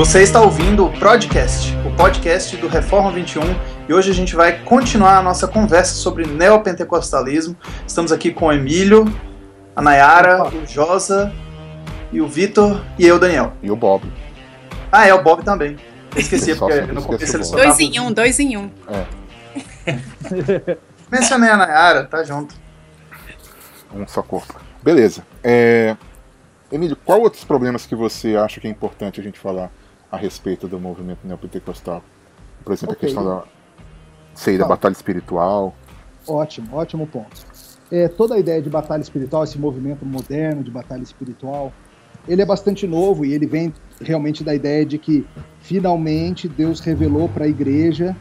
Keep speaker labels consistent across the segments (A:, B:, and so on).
A: Você está ouvindo o Podcast, o podcast do Reforma 21, e hoje a gente vai continuar a nossa conversa sobre neopentecostalismo. Estamos aqui com o Emílio, a Nayara, o Josa e o Vitor e eu, Daniel.
B: E o Bob.
A: Ah, é o Bob também. Eu esqueci, porque no
B: esqueci
A: começo
B: o
A: ele só
B: Bob.
A: tava-
C: Dois em um, dois em um.
A: Mencionei a Nayara, tá junto.
B: Um só corpo. Beleza. É... Emílio, qual outros problemas que você acha que é importante a gente falar a respeito do movimento neopentecostal? Por exemplo,
D: Ok.
B: a questão da, sei, da batalha espiritual.
D: Ótimo, ótimo ponto. É, toda a ideia de batalha espiritual, esse movimento moderno de batalha espiritual, ele é bastante novo e ele vem realmente da ideia de que finalmente Deus revelou para a igreja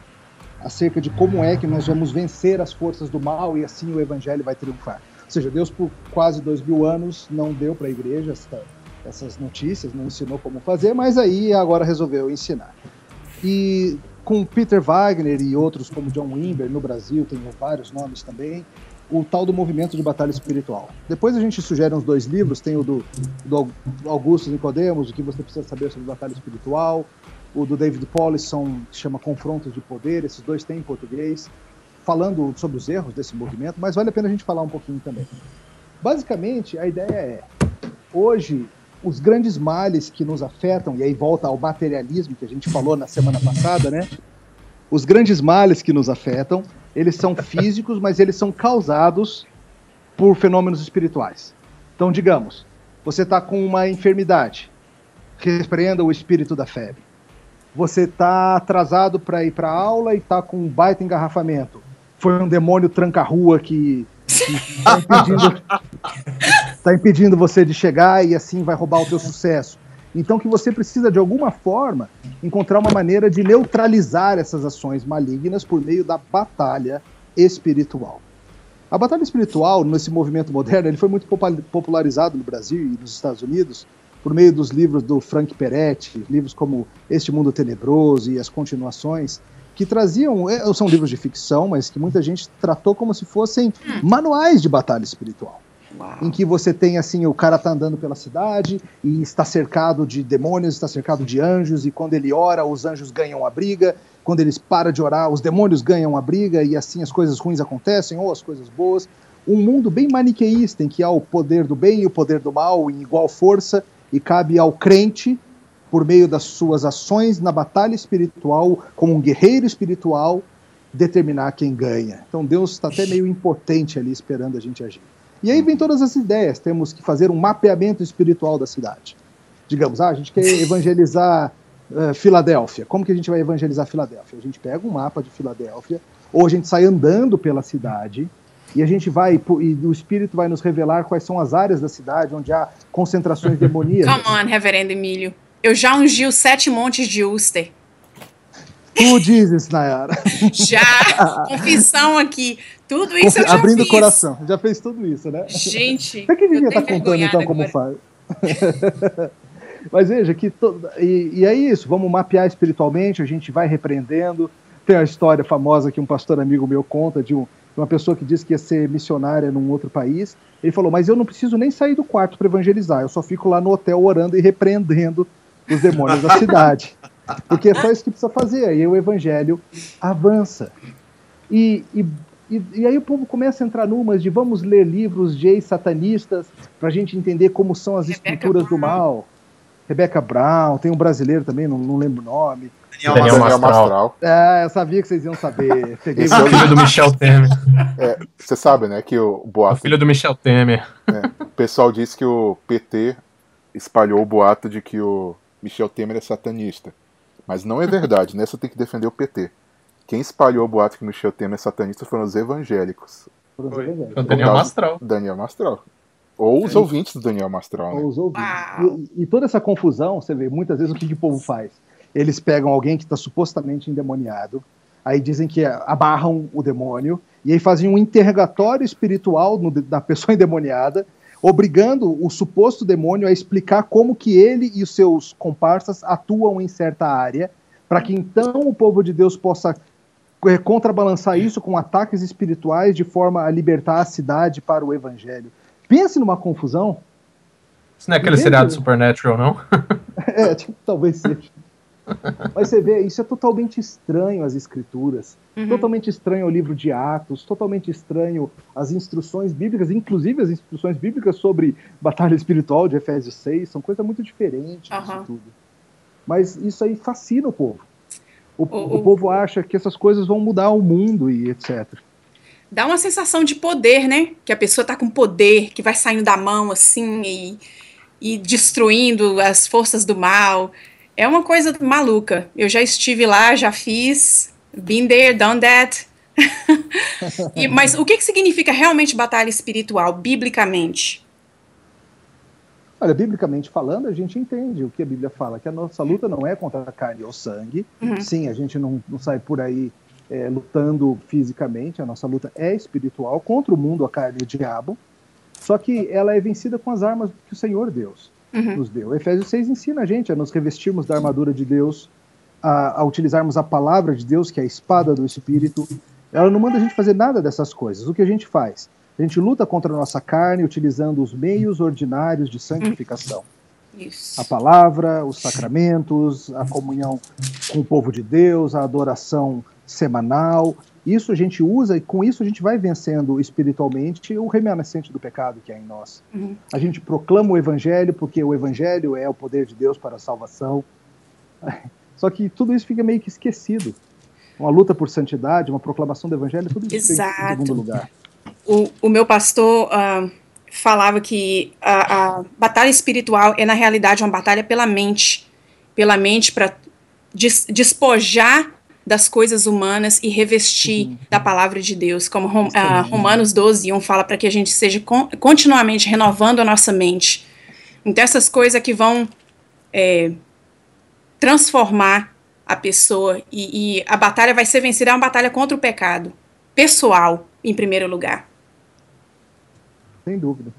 D: acerca de como é que nós vamos vencer as forças do mal e assim o evangelho vai triunfar. Ou seja, Deus por quase dois mil anos não deu para a igreja essa- essas notícias, não ensinou como fazer, mas aí agora resolveu ensinar. E com Peter Wagner e outros como John Wimber no Brasil, tem vários nomes também, o tal do movimento de batalha espiritual. Depois a gente sugere uns dois livros, tem o do, do Augusto Nicodemos, o que você precisa saber sobre batalha espiritual, o do David Paulison, que chama Confrontos de Poder, esses dois têm em português, falando sobre os erros desse movimento, mas vale a pena a gente falar um pouquinho também. Basicamente, a ideia é, hoje, os grandes males que nos afetam, e aí volta ao materialismo que a gente falou na semana passada, né? Os grandes males que nos afetam, eles são físicos, mas eles são causados por fenômenos espirituais. Então, digamos, você está com uma enfermidade, repreenda o espírito da febre. Você está atrasado para ir para aula e está com um baita engarrafamento. Foi um demônio tranca-rua que está impedindo, tá impedindo você de chegar e assim vai roubar o teu sucesso. Então que você precisa de alguma forma encontrar uma maneira de neutralizar essas ações malignas por meio da batalha espiritual. A batalha espiritual nesse movimento moderno ele foi muito popularizado no Brasil e nos Estados Unidos por meio dos livros do Frank Peretti, livros como Este Mundo Tenebroso e as continuações, que traziam, eh, são livros de ficção, mas que muita gente tratou como se fossem manuais de batalha espiritual em que você tem assim, o cara tá andando pela cidade e está cercado de demônios, está cercado de anjos, e quando ele ora, os anjos ganham a briga, quando eles param de orar, os demônios ganham a briga, e assim as coisas ruins acontecem, ou as coisas boas. Um mundo bem maniqueísta, em que há o poder do bem e o poder do mal em igual força, e cabe ao crente, por meio das suas ações na batalha espiritual, como um guerreiro espiritual, determinar quem ganha. Então Deus está até meio impotente ali esperando a gente agir. E aí vem todas as ideias. Temos que fazer um mapeamento espiritual da cidade. Digamos, ah, a gente quer evangelizar eh, Filadélfia. Como que a gente vai evangelizar Filadélfia? A gente pega um mapa de Filadélfia, ou a gente sai andando pela cidade e a gente vai e o Espírito vai nos revelar quais são as áreas da cidade onde há concentrações demoníacas.
C: Come on, reverendo Emílio. Eu já ungi os sete montes de Ulster.
D: Tu dizes, Nayara.
C: Já! Confissão aqui. Tudo isso eu já
D: Abrindo o coração. Já fez tudo isso, né?
C: Gente,
D: Você que devia
C: tô
D: estar contando então como
C: agora.
D: faz. Mas veja que to- e, e é isso, vamos mapear espiritualmente, a gente vai repreendendo. Tem a história famosa que um pastor amigo meu conta de, um- de uma pessoa que disse que ia ser missionária num outro país. Ele falou: Mas eu não preciso nem sair do quarto para evangelizar, eu só fico lá no hotel orando e repreendendo os demônios da cidade. Porque é só isso que precisa fazer, aí o evangelho avança. E, e, e, e aí o povo começa a entrar numas de vamos ler livros de ex-satanistas para a gente entender como são as
C: Rebecca
D: escrituras do
C: Brown.
D: mal. Rebecca Brown, tem um brasileiro também, não, não lembro o nome.
A: Daniel
E: Daniel
A: Mastral.
E: Mastral.
D: É, eu sabia que vocês iam saber. Peguei
B: Esse é o
E: Filho do Michel Temer.
B: Você sabe, né, que o
E: O
B: boato,
E: filho do Michel Temer.
B: o pessoal disse que o PT espalhou o boato de que o Michel Temer é satanista. Mas não é verdade, nessa tem que defender o PT. Quem espalhou o boato que o Michel Temer é satanista foram os evangélicos.
D: Foram os
A: Foi.
D: evangélicos.
E: O Daniel Mastral.
B: Daniel Mastral. Ou os ouvintes do Daniel Mastral, né?
D: Ou os ouvintes. E, e toda essa confusão, você vê, muitas vezes o que, que o povo faz? Eles pegam alguém que está supostamente endemoniado, aí dizem que abarram o demônio, e aí fazem um interrogatório espiritual no- da pessoa endemoniada, obrigando o suposto demônio a explicar como que ele e os seus comparsas atuam em certa área, para que então o povo de Deus possa eh, contrabalançar isso com ataques espirituais de forma a libertar a cidade para o evangelho. Pense numa confusão.
E: Isso não é aquele seriado Supernatural, não?
D: É, tipo, talvez seja. Mas você vê, isso é totalmente estranho às escrituras,
C: Uhum.
D: totalmente estranho ao livro de Atos, totalmente estranho às instruções bíblicas, inclusive as instruções bíblicas sobre batalha espiritual de Efésios 6, são coisa muito diferente disso
C: Aham.
D: tudo. Mas isso aí fascina o povo. O,
C: O-
D: o povo acha que essas coisas vão mudar o mundo e etc.
C: Dá uma sensação de poder, né? Que a pessoa tá com poder, que vai saindo da mão assim e, e destruindo as forças do mal. É uma coisa maluca. Eu já estive lá, já fiz. Been there, done that. E- mas o que, que significa realmente batalha espiritual, biblicamente?
D: Olha, biblicamente falando, a gente entende o que a Bíblia fala, que a nossa luta não é contra a carne ou sangue.
C: Uhum.
D: Sim, a gente não, não sai por aí é, lutando fisicamente, a nossa luta é espiritual contra o mundo, a carne e o diabo. Só que ela é vencida com as armas que o Senhor Deus
C: Uhum.
D: nos deu. Efésios 6 ensina a gente a nos revestirmos da armadura de Deus, a, a utilizarmos a palavra de Deus, que é a espada do Espírito. Ela não manda a gente fazer nada dessas coisas. O que a gente faz? A gente luta contra a nossa carne utilizando os meios ordinários de santificação.
C: Isso.
D: A palavra, os sacramentos, a comunhão com o povo de Deus, a adoração semanal. Isso a gente usa e com isso a gente vai vencendo espiritualmente o remanescente do pecado que é em nós.
C: Uhum.
D: A gente proclama o evangelho porque o evangelho é o poder de Deus para a salvação. Só que tudo isso fica meio que esquecido. Uma luta por santidade, uma proclamação do evangelho, tudo isso fica em segundo lugar.
C: O, o meu pastor ah, falava que a, a batalha espiritual é, na realidade, uma batalha pela mente. Pela mente para des, despojar das coisas humanas e revestir da palavra de Deus. Como Rom, ah, Romanos 12, 1 fala para que a gente seja con, continuamente renovando a nossa mente. Então, essas coisas que vão é, transformar a pessoa e, e a batalha vai ser vencida é uma batalha contra o pecado. Pessoal, em primeiro lugar.
D: Sem dúvida.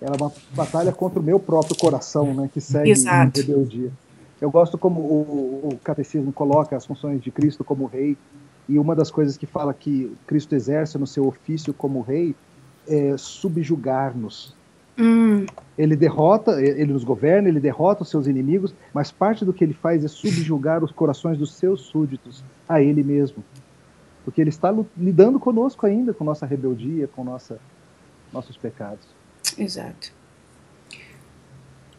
D: Ela é uma batalha contra o meu próprio coração, né, que segue
C: Exato.
D: em rebeldia. Eu gosto como o, o catecismo coloca as funções de Cristo como rei, e uma das coisas que fala que Cristo exerce no seu ofício como rei é subjugar-nos.
C: Hum,
D: Ele derrota, ele nos governa, ele derrota os seus inimigos, mas parte do que ele faz é subjugar os corações dos seus súditos a ele mesmo. Porque ele está lidando conosco ainda, com nossa rebeldia, com nossa, nossos pecados.
C: exato.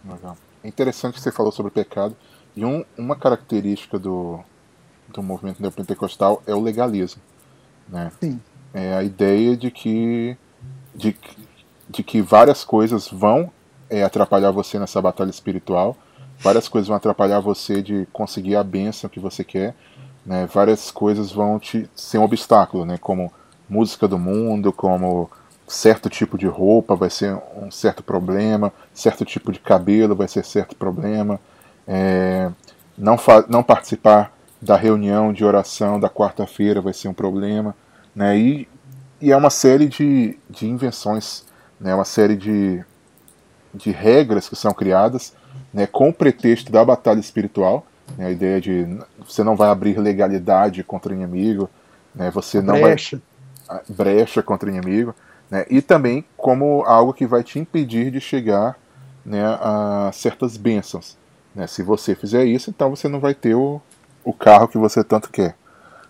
B: Legal. É interessante que você falou sobre o pecado. E um- uma característica do, do movimento neopentecostal é o legalismo. Né?
D: Sim.
B: É a ideia de que, de, de que várias coisas vão é, atrapalhar você nessa batalha espiritual, várias coisas vão atrapalhar você de conseguir a bênção que você quer, né? várias coisas vão te ser um obstáculo, né? como música do mundo, como certo tipo de roupa vai ser um certo problema, certo tipo de cabelo vai ser certo problema, é, não, não participar da reunião de oração da quarta-feira vai ser um problema, né? E, e é uma série de, de invenções, né? Uma série de, de regras que são criadas, né? Com o pretexto da batalha espiritual, né? A ideia de você não vai abrir legalidade contra o inimigo, né? Você não vai
D: Brecha.
B: a- brecha contra o inimigo, né? e também como algo que vai te impedir de chegar né, a certas bênçãos. Né? Se você fizer isso, então você não vai ter o, o carro que você tanto quer.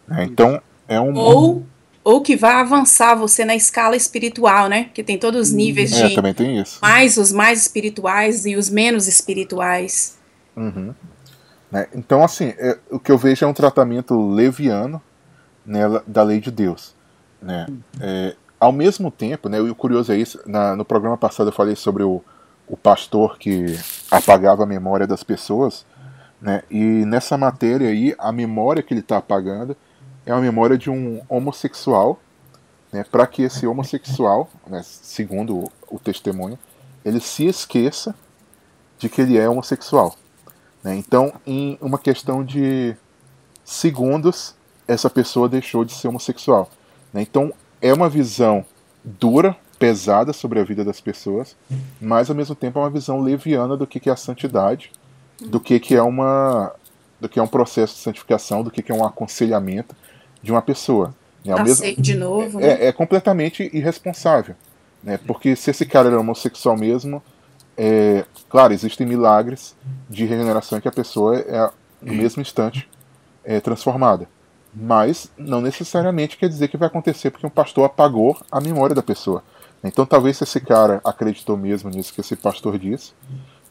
B: né? Então é um
C: Ou, ou que vai avançar você na escala espiritual, né? Que tem todos os níveis
B: é,
C: de
B: também tem isso.
C: mais os mais espirituais e os menos espirituais.
B: Uhum. Né? Então, assim, é- o que eu vejo é um tratamento leviano né, da lei de Deus. Né? É, ao mesmo tempo, né, e o curioso é isso, na- no programa passado eu falei sobre o, o pastor que apagava a memória das pessoas, né, e nessa matéria aí, a memória que ele está apagando é a memória de um homossexual, né, para que esse homossexual, né, segundo o, o testemunho, ele se esqueça de que ele é homossexual. né? Então, em uma questão de segundos, essa pessoa deixou de ser homossexual. né? Então, é uma visão dura, pesada sobre a vida das pessoas, mas ao mesmo tempo é uma visão leviana do que que é a santidade, do que que é uma do que é um processo de santificação, do que que é um aconselhamento de uma pessoa. né? Ao mesmo-
C: Nascer de novo, né?
B: é, é completamente irresponsável. Né? Porque se esse cara era homossexual mesmo, é, claro, existem milagres de regeneração em que a pessoa é, no mesmo instante é, transformada. Mas não necessariamente quer dizer que vai acontecer porque um pastor apagou a memória da pessoa. Então talvez se esse cara acreditou mesmo nisso que esse pastor disse,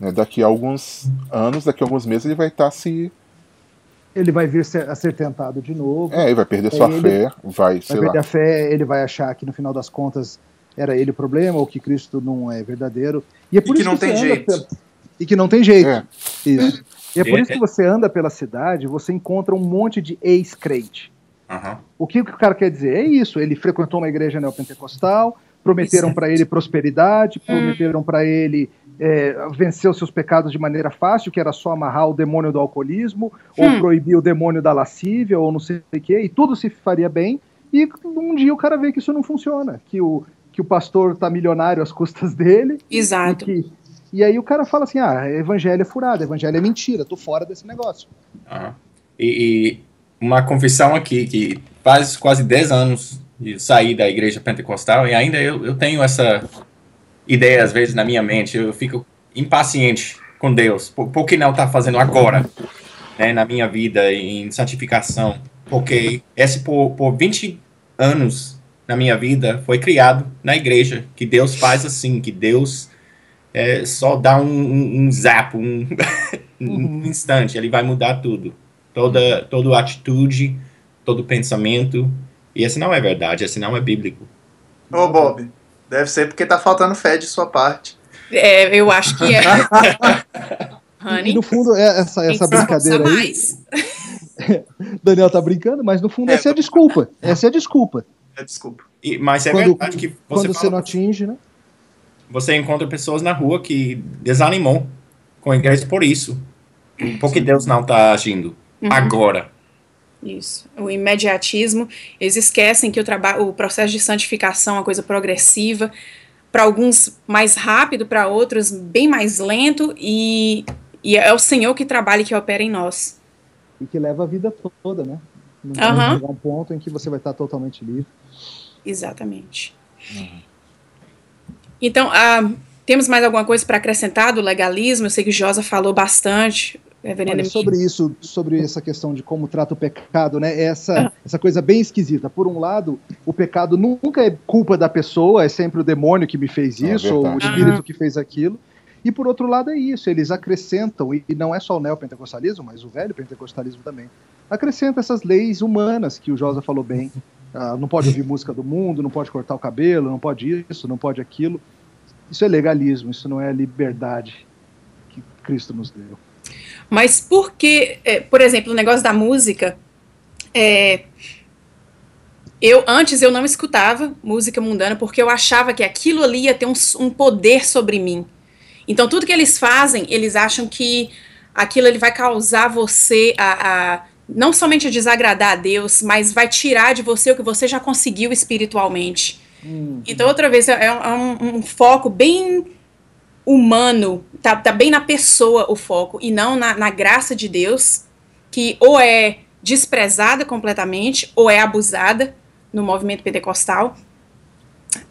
B: né, daqui a alguns anos, daqui a alguns meses ele vai estar se
D: ele vai vir a ser tentado de novo.
B: É, ele vai perder sua
D: ele
B: fé, vai,
D: vai
B: sei
D: perder
B: lá.
D: a fé, ele vai achar que no final das contas era ele o problema, ou que Cristo não é verdadeiro. E, é por
A: que
D: isso
A: não
D: você
A: tem jeito.
D: pela- E que não tem jeito.
B: É.
D: Isso. E é por
F: É,
D: isso que você anda pela cidade, você encontra um monte de ex-crente.
F: Aham.
D: O que o cara quer dizer? É isso, ele frequentou uma igreja neopentecostal, prometeram para ele prosperidade, prometeram para ele é, vencer os seus pecados de maneira fácil, que era só amarrar o demônio do alcoolismo, ou
C: Hum.
D: proibir o demônio da lascívia, ou não sei o quê, e tudo se faria bem, e um dia o cara vê que isso não funciona, que o, que o pastor tá milionário às custas dele, e,
C: Exato.
D: que, e aí o cara fala assim, ah, evangelho é furado, evangelho é mentira, tô fora desse negócio.
F: aham. E, e uma confissão aqui, que faz quase 10 anos de sair da igreja pentecostal e ainda eu, eu tenho essa ideia às vezes na minha mente, eu fico impaciente com Deus, por, por que não está fazendo agora, né, na minha vida em santificação, porque esse por, por 20 anos na minha vida foi criado na igreja, que Deus faz assim, que Deus é, só dá um, um, um zap, um, um instante, ele vai mudar tudo, toda, toda atitude, todo pensamento, e esse não é verdade, esse não é bíblico.
A: Ô, Bob, deve ser porque tá faltando fé de sua parte.
C: É, eu acho que é.
D: E
C: Honey,
D: no fundo, é essa, essa brincadeira aí,
C: mais.
D: Daniel tá brincando, mas no fundo
A: É,
D: essa é a desculpa. Essa é a desculpa.
A: É, Desculpa.
F: E- mas é
D: Quando-
F: verdade que você,
D: Quando você
F: fala-
D: não atinge, né?
F: Você encontra pessoas na rua que desanimou com a igreja por isso, porque Deus não está agindo
C: Uhum.
F: agora.
C: Isso. O imediatismo, eles esquecem que o, o processo de santificação é uma coisa progressiva, para alguns mais rápido, para outros bem mais lento, e, e é o Senhor que trabalha e que opera em nós.
D: E que leva a vida toda, né? Não vai
C: Aham.
D: chegar um ponto em que você vai estar totalmente livre.
C: Exatamente. Então, ah, temos mais alguma coisa para acrescentar do legalismo? Eu sei que o Josa falou bastante. Reverendo
D: Olha, sobre isso, sobre essa questão de como trata o pecado, né? Essa, essa coisa bem esquisita. Por um lado, o pecado nunca é culpa da pessoa, é sempre o demônio que me fez
B: É
D: isso, ou o espírito que fez aquilo. E por outro lado é isso, eles acrescentam, e e não é só o neopentecostalismo, mas o velho pentecostalismo também, acrescenta essas leis humanas que o Josa falou bem. Ah, não pode ouvir música do mundo, não pode cortar o cabelo, não pode isso, não pode aquilo. Isso é legalismo, isso não é a liberdade que Cristo nos deu.
C: Mas por que, é, por exemplo, o negócio da música, é, eu antes eu não escutava música mundana porque eu achava que aquilo ali ia ter um, um poder sobre mim. Então tudo que eles fazem, eles acham que aquilo ele vai causar você a, a- não somente desagradar a Deus, mas vai tirar de você o que você já conseguiu espiritualmente. Então, outra vez, é, é um, um foco bem humano, tá, tá bem na pessoa o foco, e não na, na graça de Deus, que ou é desprezada completamente, ou é abusada no movimento pentecostal.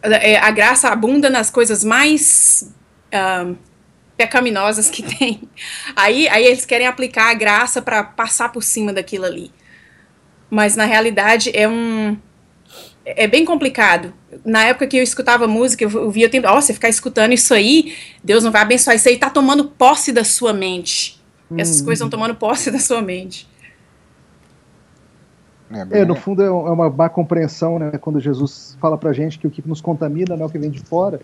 C: É, a graça abunda nas coisas mais ah, pecaminosas que tem. Aí, aí eles querem aplicar a graça para passar por cima daquilo ali. Mas na realidade é um é bem complicado. Na época que eu escutava música, eu via o tempo, ó, você ficar escutando isso aí, Deus não vai abençoar isso aí, tá tomando posse da sua mente. Essas
D: Hum.
C: coisas estão tomando posse da sua mente.
B: É,
D: É, no fundo é é uma má compreensão, né? Quando Jesus fala pra gente que o que nos contamina não é o que vem de fora,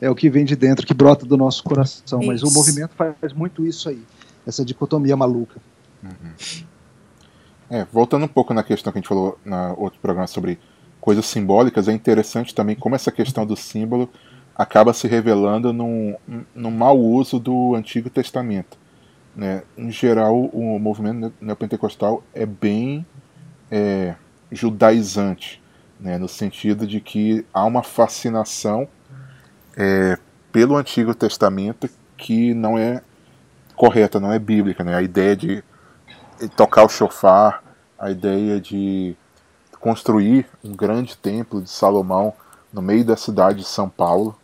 D: é o que vem de dentro, que brota do nosso coração. Mas o
C: Isso.
D: movimento faz muito isso aí, essa dicotomia maluca.
B: É, voltando um pouco na questão que a gente falou na outro programa sobre coisas simbólicas, é interessante também como essa questão do símbolo acaba se revelando num, num mau uso do Antigo Testamento. Né? Em geral, o movimento neopentecostal é bem é, judaizante, né? no sentido de que há uma fascinação é, pelo Antigo Testamento que não é correta, não é bíblica. Né? A ideia de tocar o chofar, a ideia de construir um grande templo de Salomão no meio da cidade de São Paulo,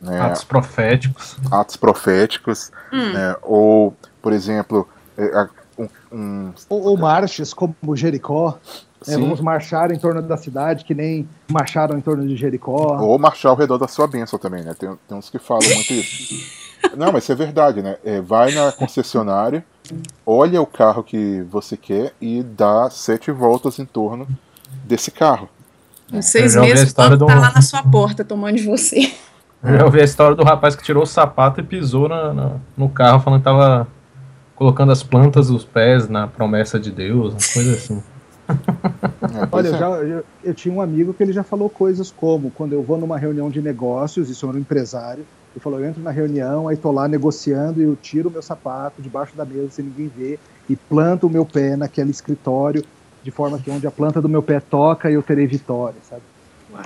B: né,
E: Atos proféticos.
B: atos proféticos,
C: Hum.
B: né, ou, por exemplo, é, um, um
D: Ou, ou marches como Jericó. Né? Vamos marchar em torno da cidade, que nem marcharam em torno de Jericó.
B: ou marchar ao redor da sua bênção também, né? Tem, tem uns que falam muito isso. Não, mas isso é verdade, né? É, vai na concessionária, olha o carro que você quer e dá sete voltas em torno desse carro.
C: Em seis
E: ouvi a
C: meses, tá
E: do-
C: lá na sua porta tomando de você.
E: Eu já ouvi a história do rapaz que tirou o sapato e pisou na- na- no carro, falando que tava colocando as plantas dos pés na promessa de Deus, uma coisa assim.
B: É,
D: Olha, eu,
B: é.
D: já, eu, eu tinha um amigo que ele já falou coisas como, quando eu vou numa reunião de negócios, isso era um empresário, ele falou, eu entro na reunião, aí tô lá negociando e eu tiro o meu sapato debaixo da mesa sem ninguém ver e planto o meu pé naquele escritório, de forma que onde a planta do meu pé toca eu terei vitória, sabe?
C: Uau.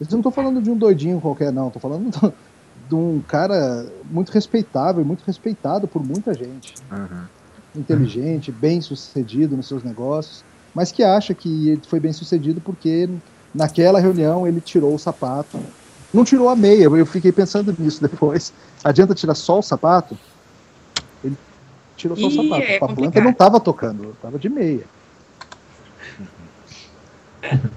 D: Eu não tô falando de um doidinho qualquer, não, tô falando do- de um cara muito respeitável, muito respeitado por muita gente.
B: Uhum.
D: inteligente, bem sucedido nos seus negócios, mas que acha que ele foi bem sucedido porque naquela reunião ele tirou o sapato. Não tirou a meia, eu fiquei pensando nisso depois. Adianta tirar só o sapato? Ele tirou só o
C: Ih,
D: sapato.
C: é
D: a planta não estava tocando, estava de meia.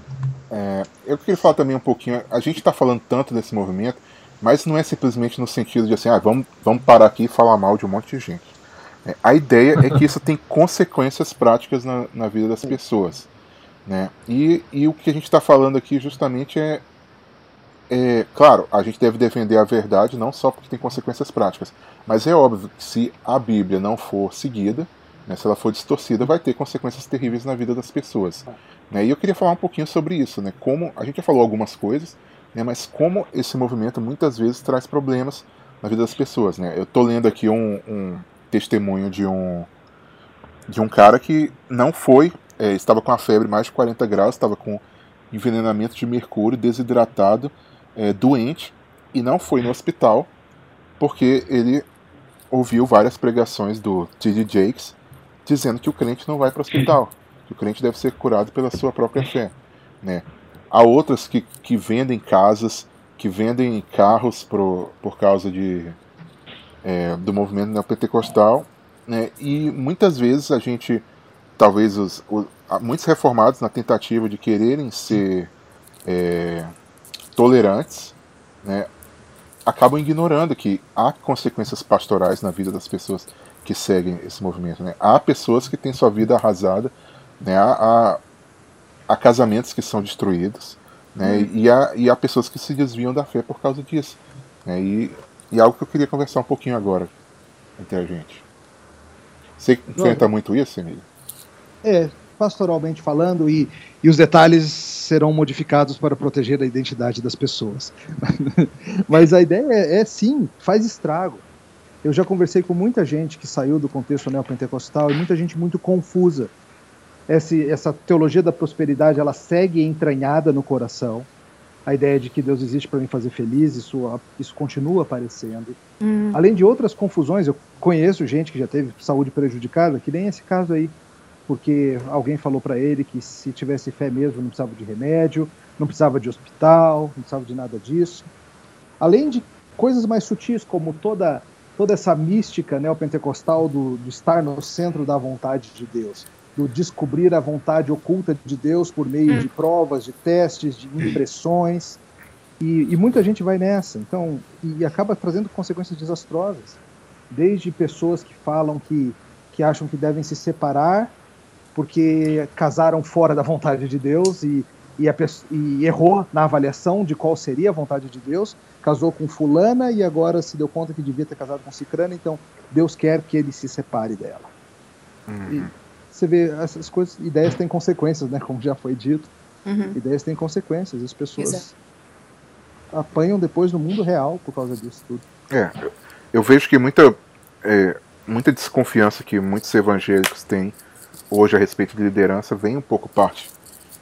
B: É, eu queria falar também um pouquinho. A gente está falando tanto desse movimento, mas não é simplesmente no sentido de assim, ah, vamos, vamos parar aqui e falar mal de um monte de gente. É, a ideia é que isso tem consequências práticas na, na vida das pessoas. Né? E, e o que a gente está falando aqui justamente é, é. Claro, a gente deve defender a verdade não só porque tem consequências práticas, mas é óbvio que se a Bíblia não for seguida, né, se ela for distorcida, vai ter consequências terríveis na vida das pessoas. Né? E eu queria falar um pouquinho sobre isso, né? Como a gente já falou algumas coisas, né? Mas como esse movimento muitas vezes traz problemas na vida das pessoas, né? Eu tô lendo aqui um, um testemunho de um de um cara que não foi, é, estava com a febre mais de 40 graus, estava com envenenamento de mercúrio, desidratado, é, doente e não foi no hospital porque ele ouviu várias pregações do T.D. Jakes dizendo que o crente não vai para o hospital que o crente deve ser curado pela sua própria fé. Né? Há outras que, que vendem casas, que vendem carros pro, por causa de, é, do movimento neopentecostal, né? e muitas vezes a gente, talvez os, o- há muitos reformados na tentativa de quererem ser é, tolerantes, né? acabam ignorando que há consequências pastorais na vida das pessoas que seguem esse movimento. Né? Há pessoas que têm sua vida arrasada né? Há, há, há casamentos que são destruídos, né? e, há, e há pessoas que se desviam da fé por causa disso. Né? E, e algo que eu queria conversar um pouquinho agora entre a gente. Você enfrenta muito isso, Emílio?
D: É, pastoralmente falando, e, e os detalhes serão modificados para proteger a identidade das pessoas. Mas a ideia é, é sim, faz estrago. Eu já conversei com muita gente que saiu do contexto neopentecostal e muita gente muito confusa. Esse, essa teologia da prosperidade ela segue entranhada no coração. A ideia de que Deus existe para me fazer feliz, isso, isso continua aparecendo.
C: Hum,
D: Além de outras confusões, eu conheço gente que já teve saúde prejudicada, que nem esse caso aí, porque alguém falou para ele que se tivesse fé mesmo não precisava de remédio, não precisava de hospital, não precisava de nada disso. Além de coisas mais sutis, como toda toda essa mística neopentecostal do, do estar no centro da vontade de Deus, do descobrir a vontade oculta de Deus por meio de provas, de testes, de impressões. E, e muita gente vai nessa, então, e acaba trazendo consequências desastrosas. Desde pessoas que falam que, que acham que devem se separar porque casaram fora da vontade de Deus e, e, a, e errou na avaliação de qual seria a vontade de Deus, casou com fulana e agora se deu conta que devia ter casado com cicrana, então Deus quer que ele se separe dela. E você vê, essas coisas, ideias têm consequências, né? Como já foi dito,
C: uhum.
D: ideias têm consequências. As pessoas
C: Exato.
D: apanham depois no mundo real por causa disso tudo.
B: É, eu, vejo que muita, é, muita desconfiança que muitos evangélicos têm hoje a respeito de liderança vem um pouco parte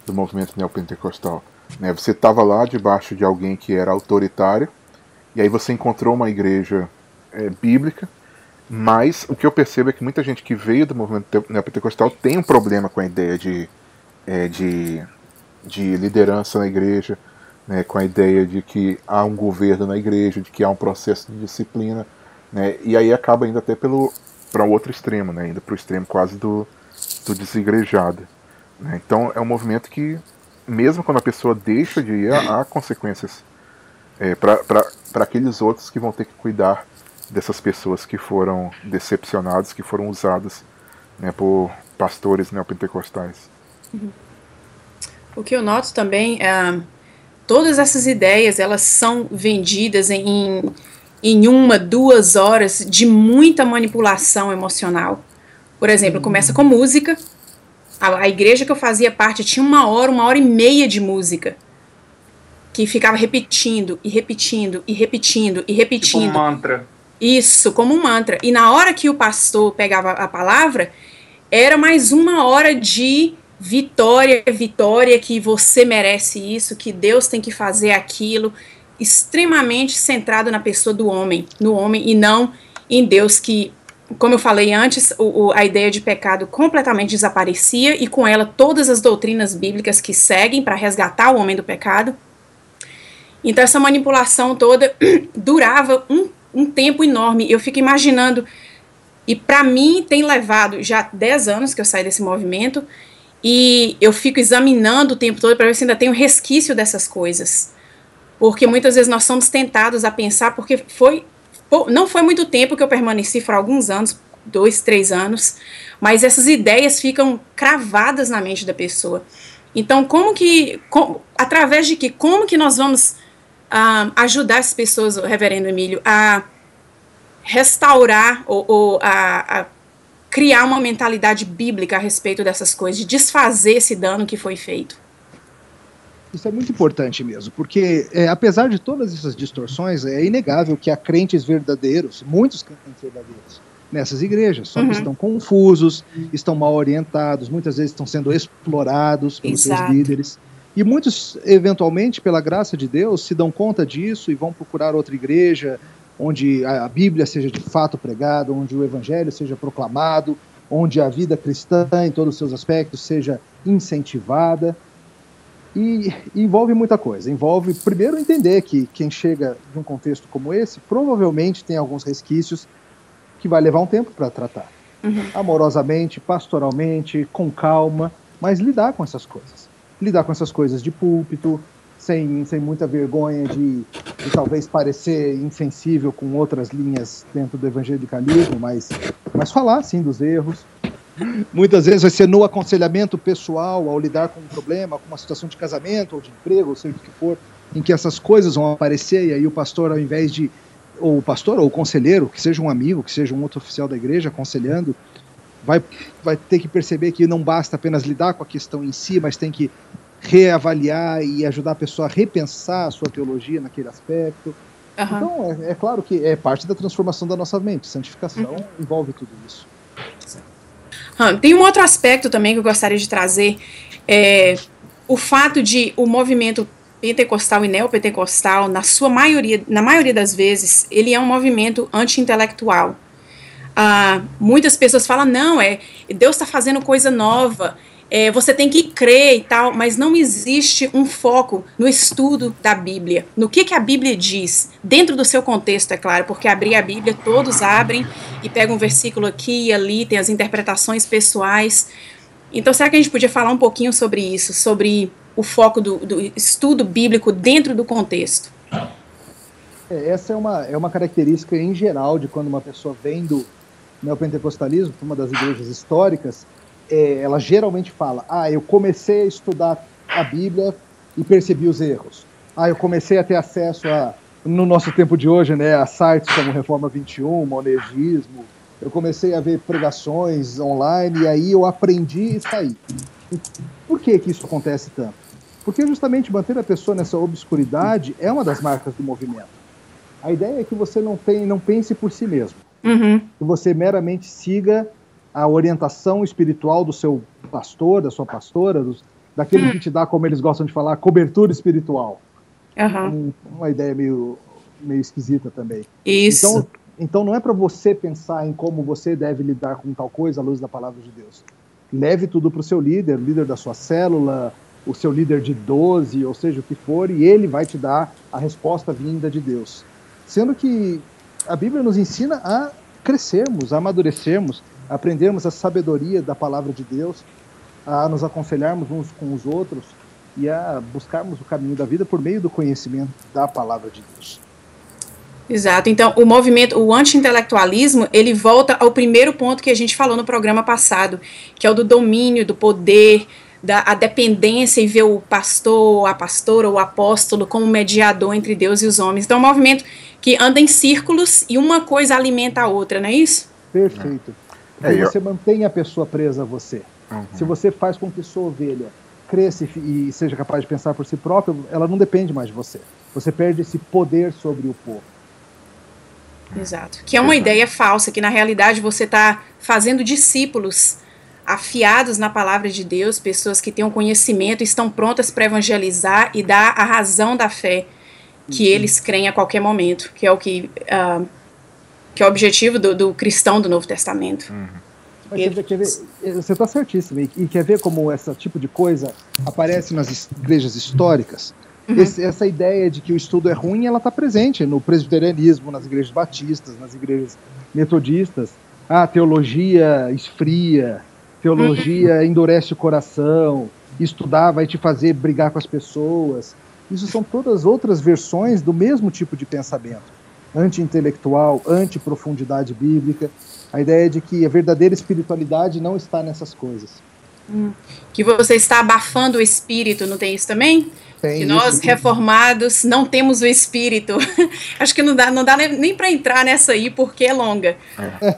B: do movimento neopentecostal. Né? Você estava lá debaixo de alguém que era autoritário, e aí você encontrou uma igreja é, bíblica, mas o que eu percebo é que muita gente que veio do movimento neopentecostal tem um problema com a ideia de, é, de, de liderança na igreja, né, com a ideia de que há um governo na igreja, de que há um processo de disciplina, né, e aí acaba indo até para o outro extremo, né? Ainda para o extremo quase do, do desigrejado. Né? Então é um movimento que, mesmo quando a pessoa deixa de ir, há consequências é, para aqueles outros que vão ter que cuidar dessas pessoas que foram decepcionadas, que foram usadas né, por pastores neopentecostais.
C: O que eu noto também é todas essas ideias elas são vendidas em, em uma, duas horas de muita manipulação emocional. Por exemplo, começa com música. A, a igreja que eu fazia parte tinha uma hora, uma hora e meia de música que ficava repetindo e repetindo e repetindo e repetindo. Tipo
A: um mantra.
C: Isso, como um mantra. E na hora que o pastor pegava a palavra, era mais uma hora de vitória, vitória, que você merece isso, que Deus tem que fazer aquilo, extremamente centrado na pessoa do homem, no homem, e não em Deus que, como eu falei antes, o, o, a ideia de pecado completamente desaparecia e com ela todas as doutrinas bíblicas que seguem para resgatar o homem do pecado. Então essa manipulação toda durava um um tempo enorme. Eu fico imaginando, e para mim tem levado já 10 anos que eu saí desse movimento, e eu fico examinando o tempo todo para ver se ainda tem um resquício dessas coisas. Porque muitas vezes nós somos tentados a pensar, porque foi não foi muito tempo que eu permaneci, foram alguns anos, dois, três anos, mas essas ideias ficam cravadas na mente da pessoa. Então, como que, como, através de que, como que nós vamos ajudar as pessoas, o reverendo Emílio, a restaurar ou, ou a, a, criar uma mentalidade bíblica a respeito dessas coisas, de desfazer esse dano que foi feito.
D: Isso é muito importante mesmo, porque é, apesar de todas essas distorções, é inegável que há crentes verdadeiros, muitos crentes verdadeiros, nessas igrejas, só uhum. que estão confusos, estão mal orientados, muitas vezes estão sendo explorados pelos Exato. seus líderes. E muitos, eventualmente, pela graça de Deus, se dão conta disso e vão procurar outra igreja onde a Bíblia seja de fato pregada, onde o Evangelho seja proclamado, onde a vida cristã, em todos os seus aspectos, seja incentivada. E envolve muita coisa. Envolve, primeiro, entender que quem chega de um contexto como esse provavelmente tem alguns resquícios que vai levar um tempo para tratar. Uhum. Amorosamente, pastoralmente, com calma, mas lidar com essas coisas lidar com essas coisas de púlpito, sem, sem muita vergonha de, de talvez parecer insensível com outras linhas dentro do evangelicalismo, mas, mas falar sim dos erros. Muitas vezes vai ser no aconselhamento pessoal, ao lidar com um problema, com uma situação de casamento ou de emprego, ou seja o que for, em que essas coisas vão aparecer, e aí o pastor, ao invés de. Ou o pastor, ou o conselheiro, que seja um amigo, que seja um outro oficial da igreja aconselhando, vai, vai ter que perceber que não basta apenas lidar com a questão em si, mas tem que reavaliar e ajudar a pessoa a repensar a sua teologia naquele aspecto. Uhum. Então, é, é, claro que é parte da transformação da nossa mente. Santificação uhum. envolve tudo isso.
C: tem um outro aspecto também que eu gostaria de trazer. É, o fato de o movimento pentecostal e neopentecostal, na sua maioria, na maioria das vezes, ele é um movimento anti-intelectual. Ah, muitas pessoas falam, não, é Deus está fazendo coisa nova, é, você tem que crer e tal, mas não existe um foco no estudo da Bíblia, no que, que a Bíblia diz, dentro do seu contexto, é claro, porque abrir a Bíblia, todos abrem e pegam um versículo aqui e ali, tem as interpretações pessoais. Então, será que a gente podia falar um pouquinho sobre isso, sobre o foco do, do estudo bíblico dentro do contexto?
D: É, essa é uma, é uma característica em geral de quando uma pessoa vem do neopentecostalismo, uma das igrejas históricas, é, ela geralmente fala: ah, eu comecei a estudar a Bíblia e percebi os erros. Ah, eu comecei a ter acesso a, no nosso tempo de hoje, né, a sites como Reforma 21, Monegismo. Eu comecei a ver pregações online e aí eu aprendi e saí. Por que que isso acontece tanto? Porque justamente manter a pessoa nessa obscuridade é uma das marcas do movimento. A ideia é que você não, tem, não pense por si mesmo. Uhum. Que você meramente siga a orientação espiritual do seu pastor, da sua pastora, dos, daquele hum. que te dá, como eles gostam de falar, cobertura espiritual. Uhum. Um, uma ideia meio, meio esquisita também.
C: Isso.
D: Então, então não é para você pensar em como você deve lidar com tal coisa à luz da palavra de Deus. Leve tudo para o seu líder, líder da sua célula, o seu líder de 12, ou seja, o que for, e ele vai te dar a resposta vinda de Deus. Sendo que a Bíblia nos ensina a crescermos, amadurecermos, aprendermos a sabedoria da palavra de Deus, a nos aconselharmos uns com os outros e a buscarmos o caminho da vida por meio do conhecimento da palavra de Deus.
C: Exato. Então, o movimento, o anti-intelectualismo, ele volta ao primeiro ponto que a gente falou no programa passado, que é o do domínio, do poder, da a dependência e ver o pastor, a pastora, o apóstolo como mediador entre Deus e os homens. Então, um movimento que anda em círculos e uma coisa alimenta a outra, não é isso?
D: Perfeito. É, eu... você mantém a pessoa presa a você. Uhum. Se você faz com que sua ovelha cresça e seja capaz de pensar por si própria, ela não depende mais de você. Você perde esse poder sobre o povo.
C: Exato. Que é uma ideia falsa, que na realidade você está fazendo discípulos afiados na palavra de Deus, pessoas que têm um conhecimento, estão prontas para evangelizar e dar a razão da fé que uhum. eles creem a qualquer momento, que é o que, uh, que é o objetivo do, do, cristão do Novo Testamento. Uhum.
D: Ele... Quer ver, você está certíssimo, e quer ver como esse tipo de coisa aparece nas igrejas históricas? Uhum. Esse, essa ideia de que o estudo é ruim, ela está presente no presbiterianismo, nas igrejas batistas, nas igrejas metodistas. Ah, teologia esfria, teologia uhum. endurece o coração, estudar vai te fazer brigar com as pessoas. Isso são todas outras versões do mesmo tipo de pensamento. Anti-intelectual, anti-profundidade bíblica. A ideia de que a verdadeira espiritualidade não está nessas coisas.
C: Hum. Que você está abafando o espírito, não tem isso também? Tem que nós, isso. reformados, não temos o espírito. Acho que não dá, não dá nem para entrar nessa aí, porque é longa. É.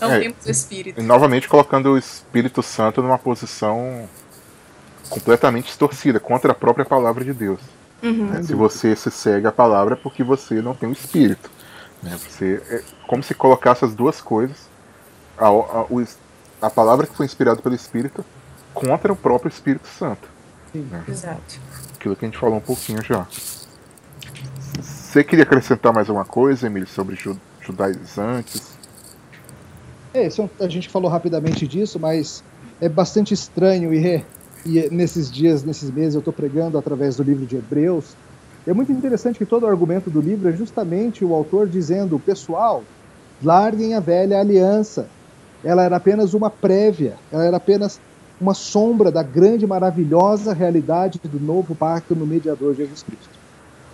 C: Não é, temos o espírito.
B: E, novamente colocando o Espírito Santo numa posição completamente distorcida, contra a própria palavra de Deus. Uhum. Né? Se você se segue a palavra é porque você não tem o espírito. Né? Você, é como se colocasse as duas coisas, a, a, a palavra que foi inspirada pelo Espírito, contra o próprio Espírito Santo.
C: Né? Exato.
B: Aquilo que a gente falou um pouquinho já. Você queria acrescentar mais alguma coisa, Emílio, sobre judaizantes?
D: É, a gente falou rapidamente disso, mas é bastante estranho e e nesses dias, nesses meses, eu estou pregando através do livro de Hebreus. É muito interessante que todo o argumento do livro é justamente o autor dizendo: pessoal, larguem a velha aliança. Ela era apenas uma prévia, ela era apenas uma sombra da grande, maravilhosa realidade do novo pacto no mediador Jesus Cristo.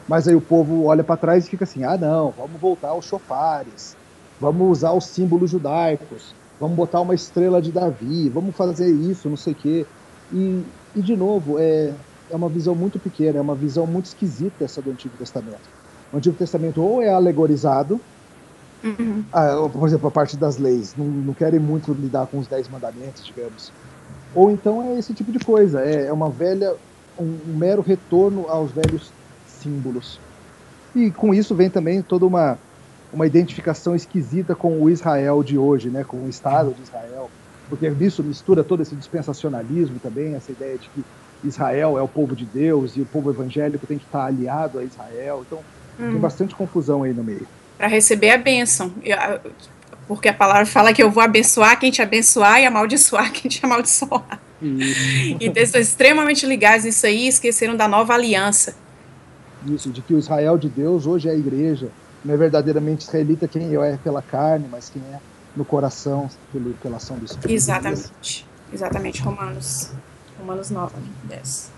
D: Mas aí o povo olha para trás e fica assim: ah, não, vamos voltar aos chofares, vamos usar os símbolos judaicos, vamos botar uma estrela de Davi, vamos fazer isso, não sei o quê. E, e de novo, é, é uma visão muito pequena, é uma visão muito esquisita essa do Antigo Testamento. O Antigo Testamento ou é alegorizado, uhum. a, por exemplo, a parte das leis, não, não, querem muito lidar com os dez mandamentos, digamos. Ou então é esse tipo de coisa, é, é uma velha, um, um mero retorno aos velhos símbolos. E com isso vem também toda uma, uma identificação esquisita com o Israel de hoje, né, com o Estado de Israel porque isso mistura todo esse dispensacionalismo também, essa ideia de que Israel é o povo de Deus e o povo evangélico tem que estar aliado a Israel. Então, hum. tem bastante confusão aí no meio.
C: Para receber a bênção. Porque a palavra fala que eu vou abençoar quem te abençoar e amaldiçoar quem te amaldiçoar. Isso. Então, estão extremamente ligados nisso aí e esqueceram da nova aliança.
D: Isso, de que o Israel de Deus hoje é a igreja. Não é verdadeiramente israelita quem é pela carne, mas quem é no coração pelo, pela ação do Espírito.
C: Exatamente. Exatamente. Romanos, Romanos 9, 10.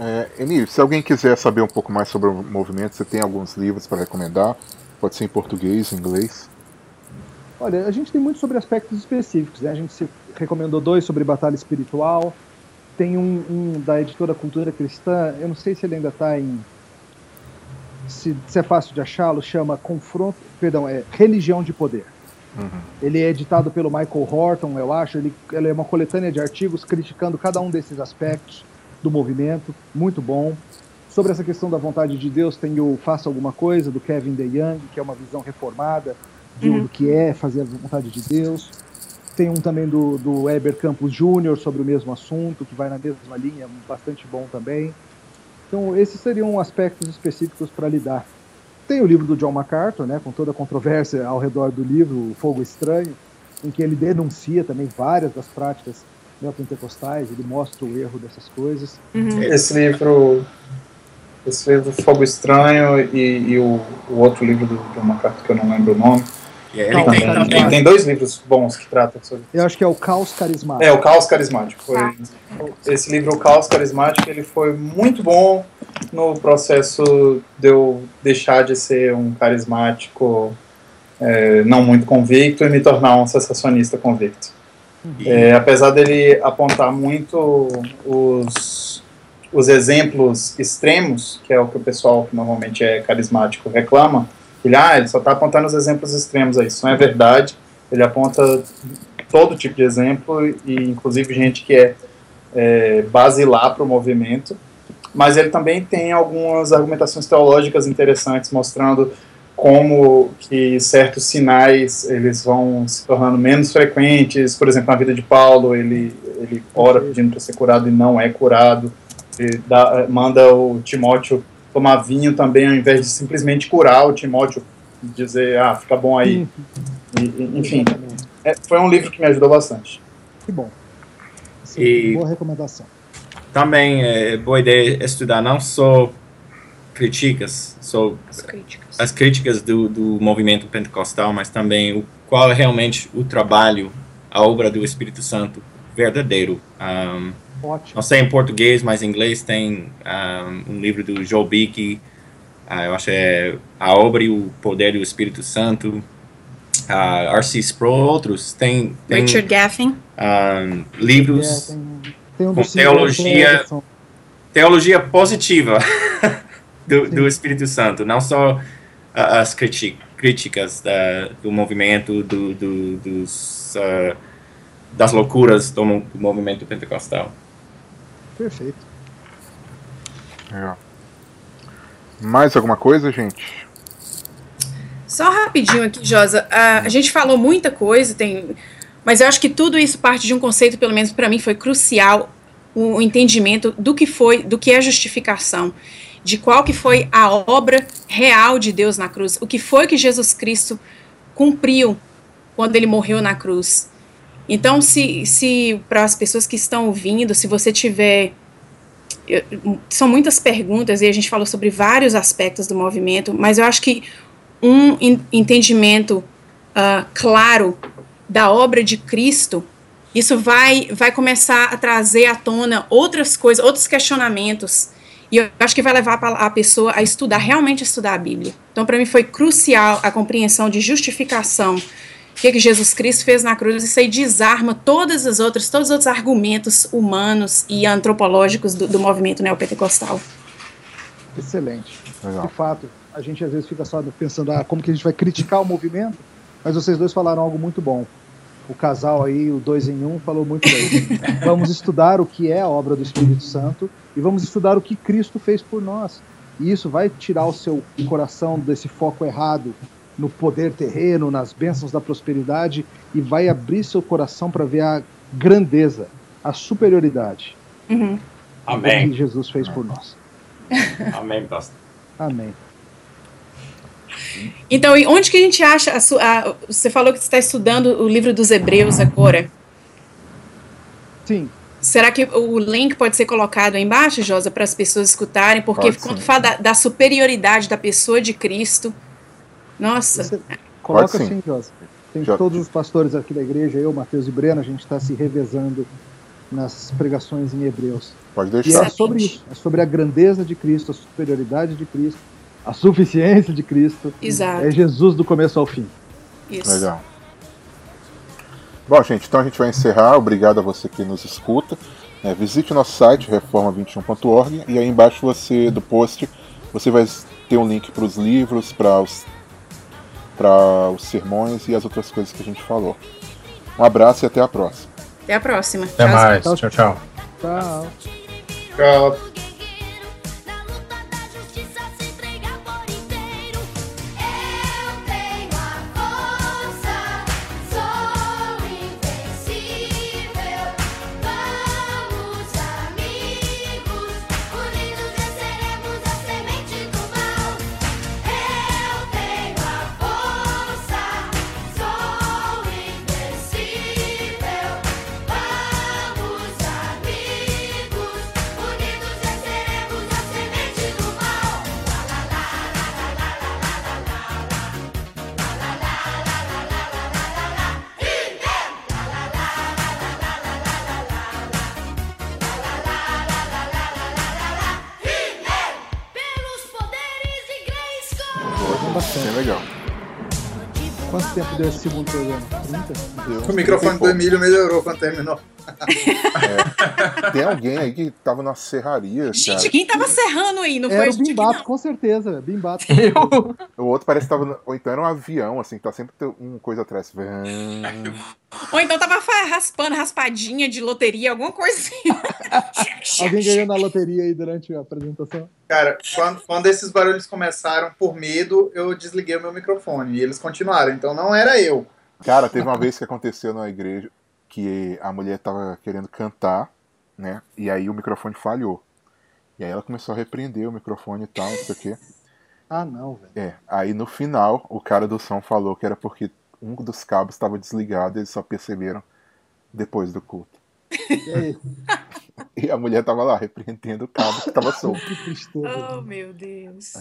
B: É, Emílio, se alguém quiser saber um pouco mais sobre o movimento, você tem alguns livros para recomendar? Pode ser em português, em inglês?
D: Olha, a gente tem muito sobre aspectos específicos. Né? A gente recomendou dois sobre batalha espiritual. Tem um, um da editora Cultura Cristã, eu não sei se ele ainda está em se, se é fácil de achá-lo, chama Confronto, perdão, é Religião de Poder. Uhum. Ele é editado pelo Michael Horton, eu acho. Ele, ele é uma coletânea de artigos criticando cada um desses aspectos do movimento, muito bom. Sobre essa questão da vontade de Deus, tem o Faça Alguma Coisa, do Kevin DeYoung, que é uma visão reformada de, uhum. do que é fazer a vontade de Deus. Tem um também do, do Weber Campos Jr. sobre o mesmo assunto, que vai na mesma linha, bastante bom também. Então, esses seriam aspectos específicos para lidar. Tem o livro do John MacArthur, né, com toda a controvérsia ao redor do livro, O Fogo Estranho, em que ele denuncia também várias das práticas neopentecostais, ele mostra o erro dessas coisas.
G: Uhum. Esse livro
A: esse livro Fogo Estranho e, e o, o, outro livro do John MacArthur, que eu não lembro o nome.
F: Yeah, ele, tem,
A: também. ele tem dois livros bons que tratam sobre
D: Eu acho que é o Caos Carismático.
A: É, o Caos Carismático. Foi, ah. Esse livro, o Caos Carismático, ele foi muito bom no processo de eu deixar de ser um carismático é, não muito convicto e me tornar um sensacionista convicto. Uhum. É, apesar dele apontar muito os, os exemplos extremos, que é o que o pessoal que normalmente é carismático reclama, ele, ah, ele só está apontando os exemplos extremos aí, isso não é verdade, ele aponta todo tipo de exemplo, e inclusive gente que é, é basilar para o movimento, mas ele também tem algumas argumentações teológicas interessantes, mostrando como que certos sinais eles vão se tornando menos frequentes. Por exemplo, na vida de Paulo, ele, ele ora pedindo para ser curado e não é curado. Dá, manda o Timóteo tomar vinho também, ao invés de simplesmente curar o Timóteo, dizer, ah, fica bom aí. E, enfim, é, foi um livro que me ajudou bastante.
D: Que bom.
F: Sim, e
D: boa recomendação.
F: Também é boa ideia estudar não só críticas sobre as críticas, as críticas do, do movimento pentecostal, mas também o, qual é realmente o trabalho, a obra do Espírito Santo verdadeiro. Um, Ótimo. Não sei em português, mas em inglês tem um, um livro do Joe Beeke, uh, eu acho é A Obra e o Poder do Espírito Santo, uh, R.C. Sproul, outros. Tem, tem
C: Richard Gaffin.
F: Um, livros yeah, tem, tem um com teologia, teologia positiva. do, do Espírito Santo, não só as críticas da, do movimento, do, do dos, uh, das loucuras do, do, movimento pentecostal.
D: Perfeito.
B: É. Mais alguma coisa, gente?
C: Só rapidinho aqui, Josa. Uh, a gente falou muita coisa, tem, mas eu acho que tudo isso parte de um conceito, pelo menos para mim, foi crucial o entendimento do que foi, do que é justificação de qual que foi a obra real de Deus na cruz, o que foi que Jesus Cristo cumpriu quando ele morreu na cruz. Então, se, se para as pessoas que estão ouvindo, se você tiver são muitas perguntas e a gente falou sobre vários aspectos do movimento, mas eu acho que um entendimento uh, claro da obra de Cristo, isso vai, vai começar a trazer à tona outras coisas, outros questionamentos e eu acho que vai levar a pessoa a estudar, realmente estudar a Bíblia. Então, para mim, foi crucial a compreensão de justificação, o que, que Jesus Cristo fez na cruz. Isso aí desarma todas as outras, todos os outros argumentos humanos e antropológicos do, do movimento neopentecostal.
D: Excelente. Legal. De fato, a gente às vezes fica só pensando, ah, como que a gente vai criticar o movimento? Mas vocês dois falaram algo muito bom o casal aí, o dois em um, falou muito bem. vamos estudar o que é a obra do Espírito Santo e vamos estudar o que Cristo fez por nós. E isso vai tirar o seu coração desse foco errado no poder terreno, nas bênçãos da prosperidade e vai abrir seu coração para ver a grandeza, a superioridade.
C: Uhum.
F: Amém.
D: que Jesus fez por nós.
F: Amém, pastor.
D: Amém.
C: Então, onde que a gente acha? A, a, você falou que você está estudando o livro dos Hebreus agora.
D: Sim.
C: Será que o link pode ser colocado aí embaixo, Josa, para as pessoas escutarem? Porque pode quando sim. fala da, da, superioridade da pessoa de Cristo, nossa. Você
D: coloca sim. assim, Josa. Tem Já. todos os pastores aqui da igreja, eu, Mateus e Breno, a gente está se revezando nas pregações em Hebreus.
B: Pode deixar.
D: E é sobre isso, é sobre a grandeza de Cristo, a superioridade de Cristo a suficiência de Cristo.
C: Exato.
D: É Jesus do começo ao fim.
C: Isso.
B: Legal. Bom, gente, então a gente vai encerrar. Obrigado a você que nos escuta. É, visite o nosso site, reforma21.org, e aí embaixo você do post você vai ter um link para os livros, para os, para os sermões e as outras coisas que a gente falou. Um abraço e até a próxima.
C: Até a próxima.
E: Até tchau, mais. Tchau, tchau.
D: Tchau.
A: Tchau.
D: Bastante.
B: Bem legal.
D: Quanto tempo deu esse segundo programa? 30?
B: Deu
A: O microfone
B: 30
A: do Emílio melhorou quando terminou.
B: Pouco. Tem alguém aí que tava numa serraria, cara.
C: Gente, quem tava serrando aí? Não foi
D: Era
C: a
D: o Bimbato, com certeza. Bimbato.
E: Eu.
B: O outro parece que tava. Ou então era um avião, assim, tá sempre uma coisa atrás.
C: Ou então tava raspando raspadinha de loteria, alguma coisa assim.
D: Alguém ganhou na loteria aí durante a apresentação?
A: Cara, quando, quando esses barulhos começaram, por medo, eu desliguei o meu microfone. E eles continuaram, então não era eu.
B: Cara, teve uma vez que aconteceu na igreja que a mulher tava querendo cantar, né? E aí o microfone falhou. E aí ela começou a repreender o microfone e tal, não sei o quê.
D: Ah, não, velho.
B: É, aí no final o cara do som falou que era porque um dos cabos estava desligado e eles só perceberam depois do culto.
D: E?
B: E a mulher tava lá repreendendo o cabo que tava solto.
D: Que tristeza.
C: Oh, meu Deus.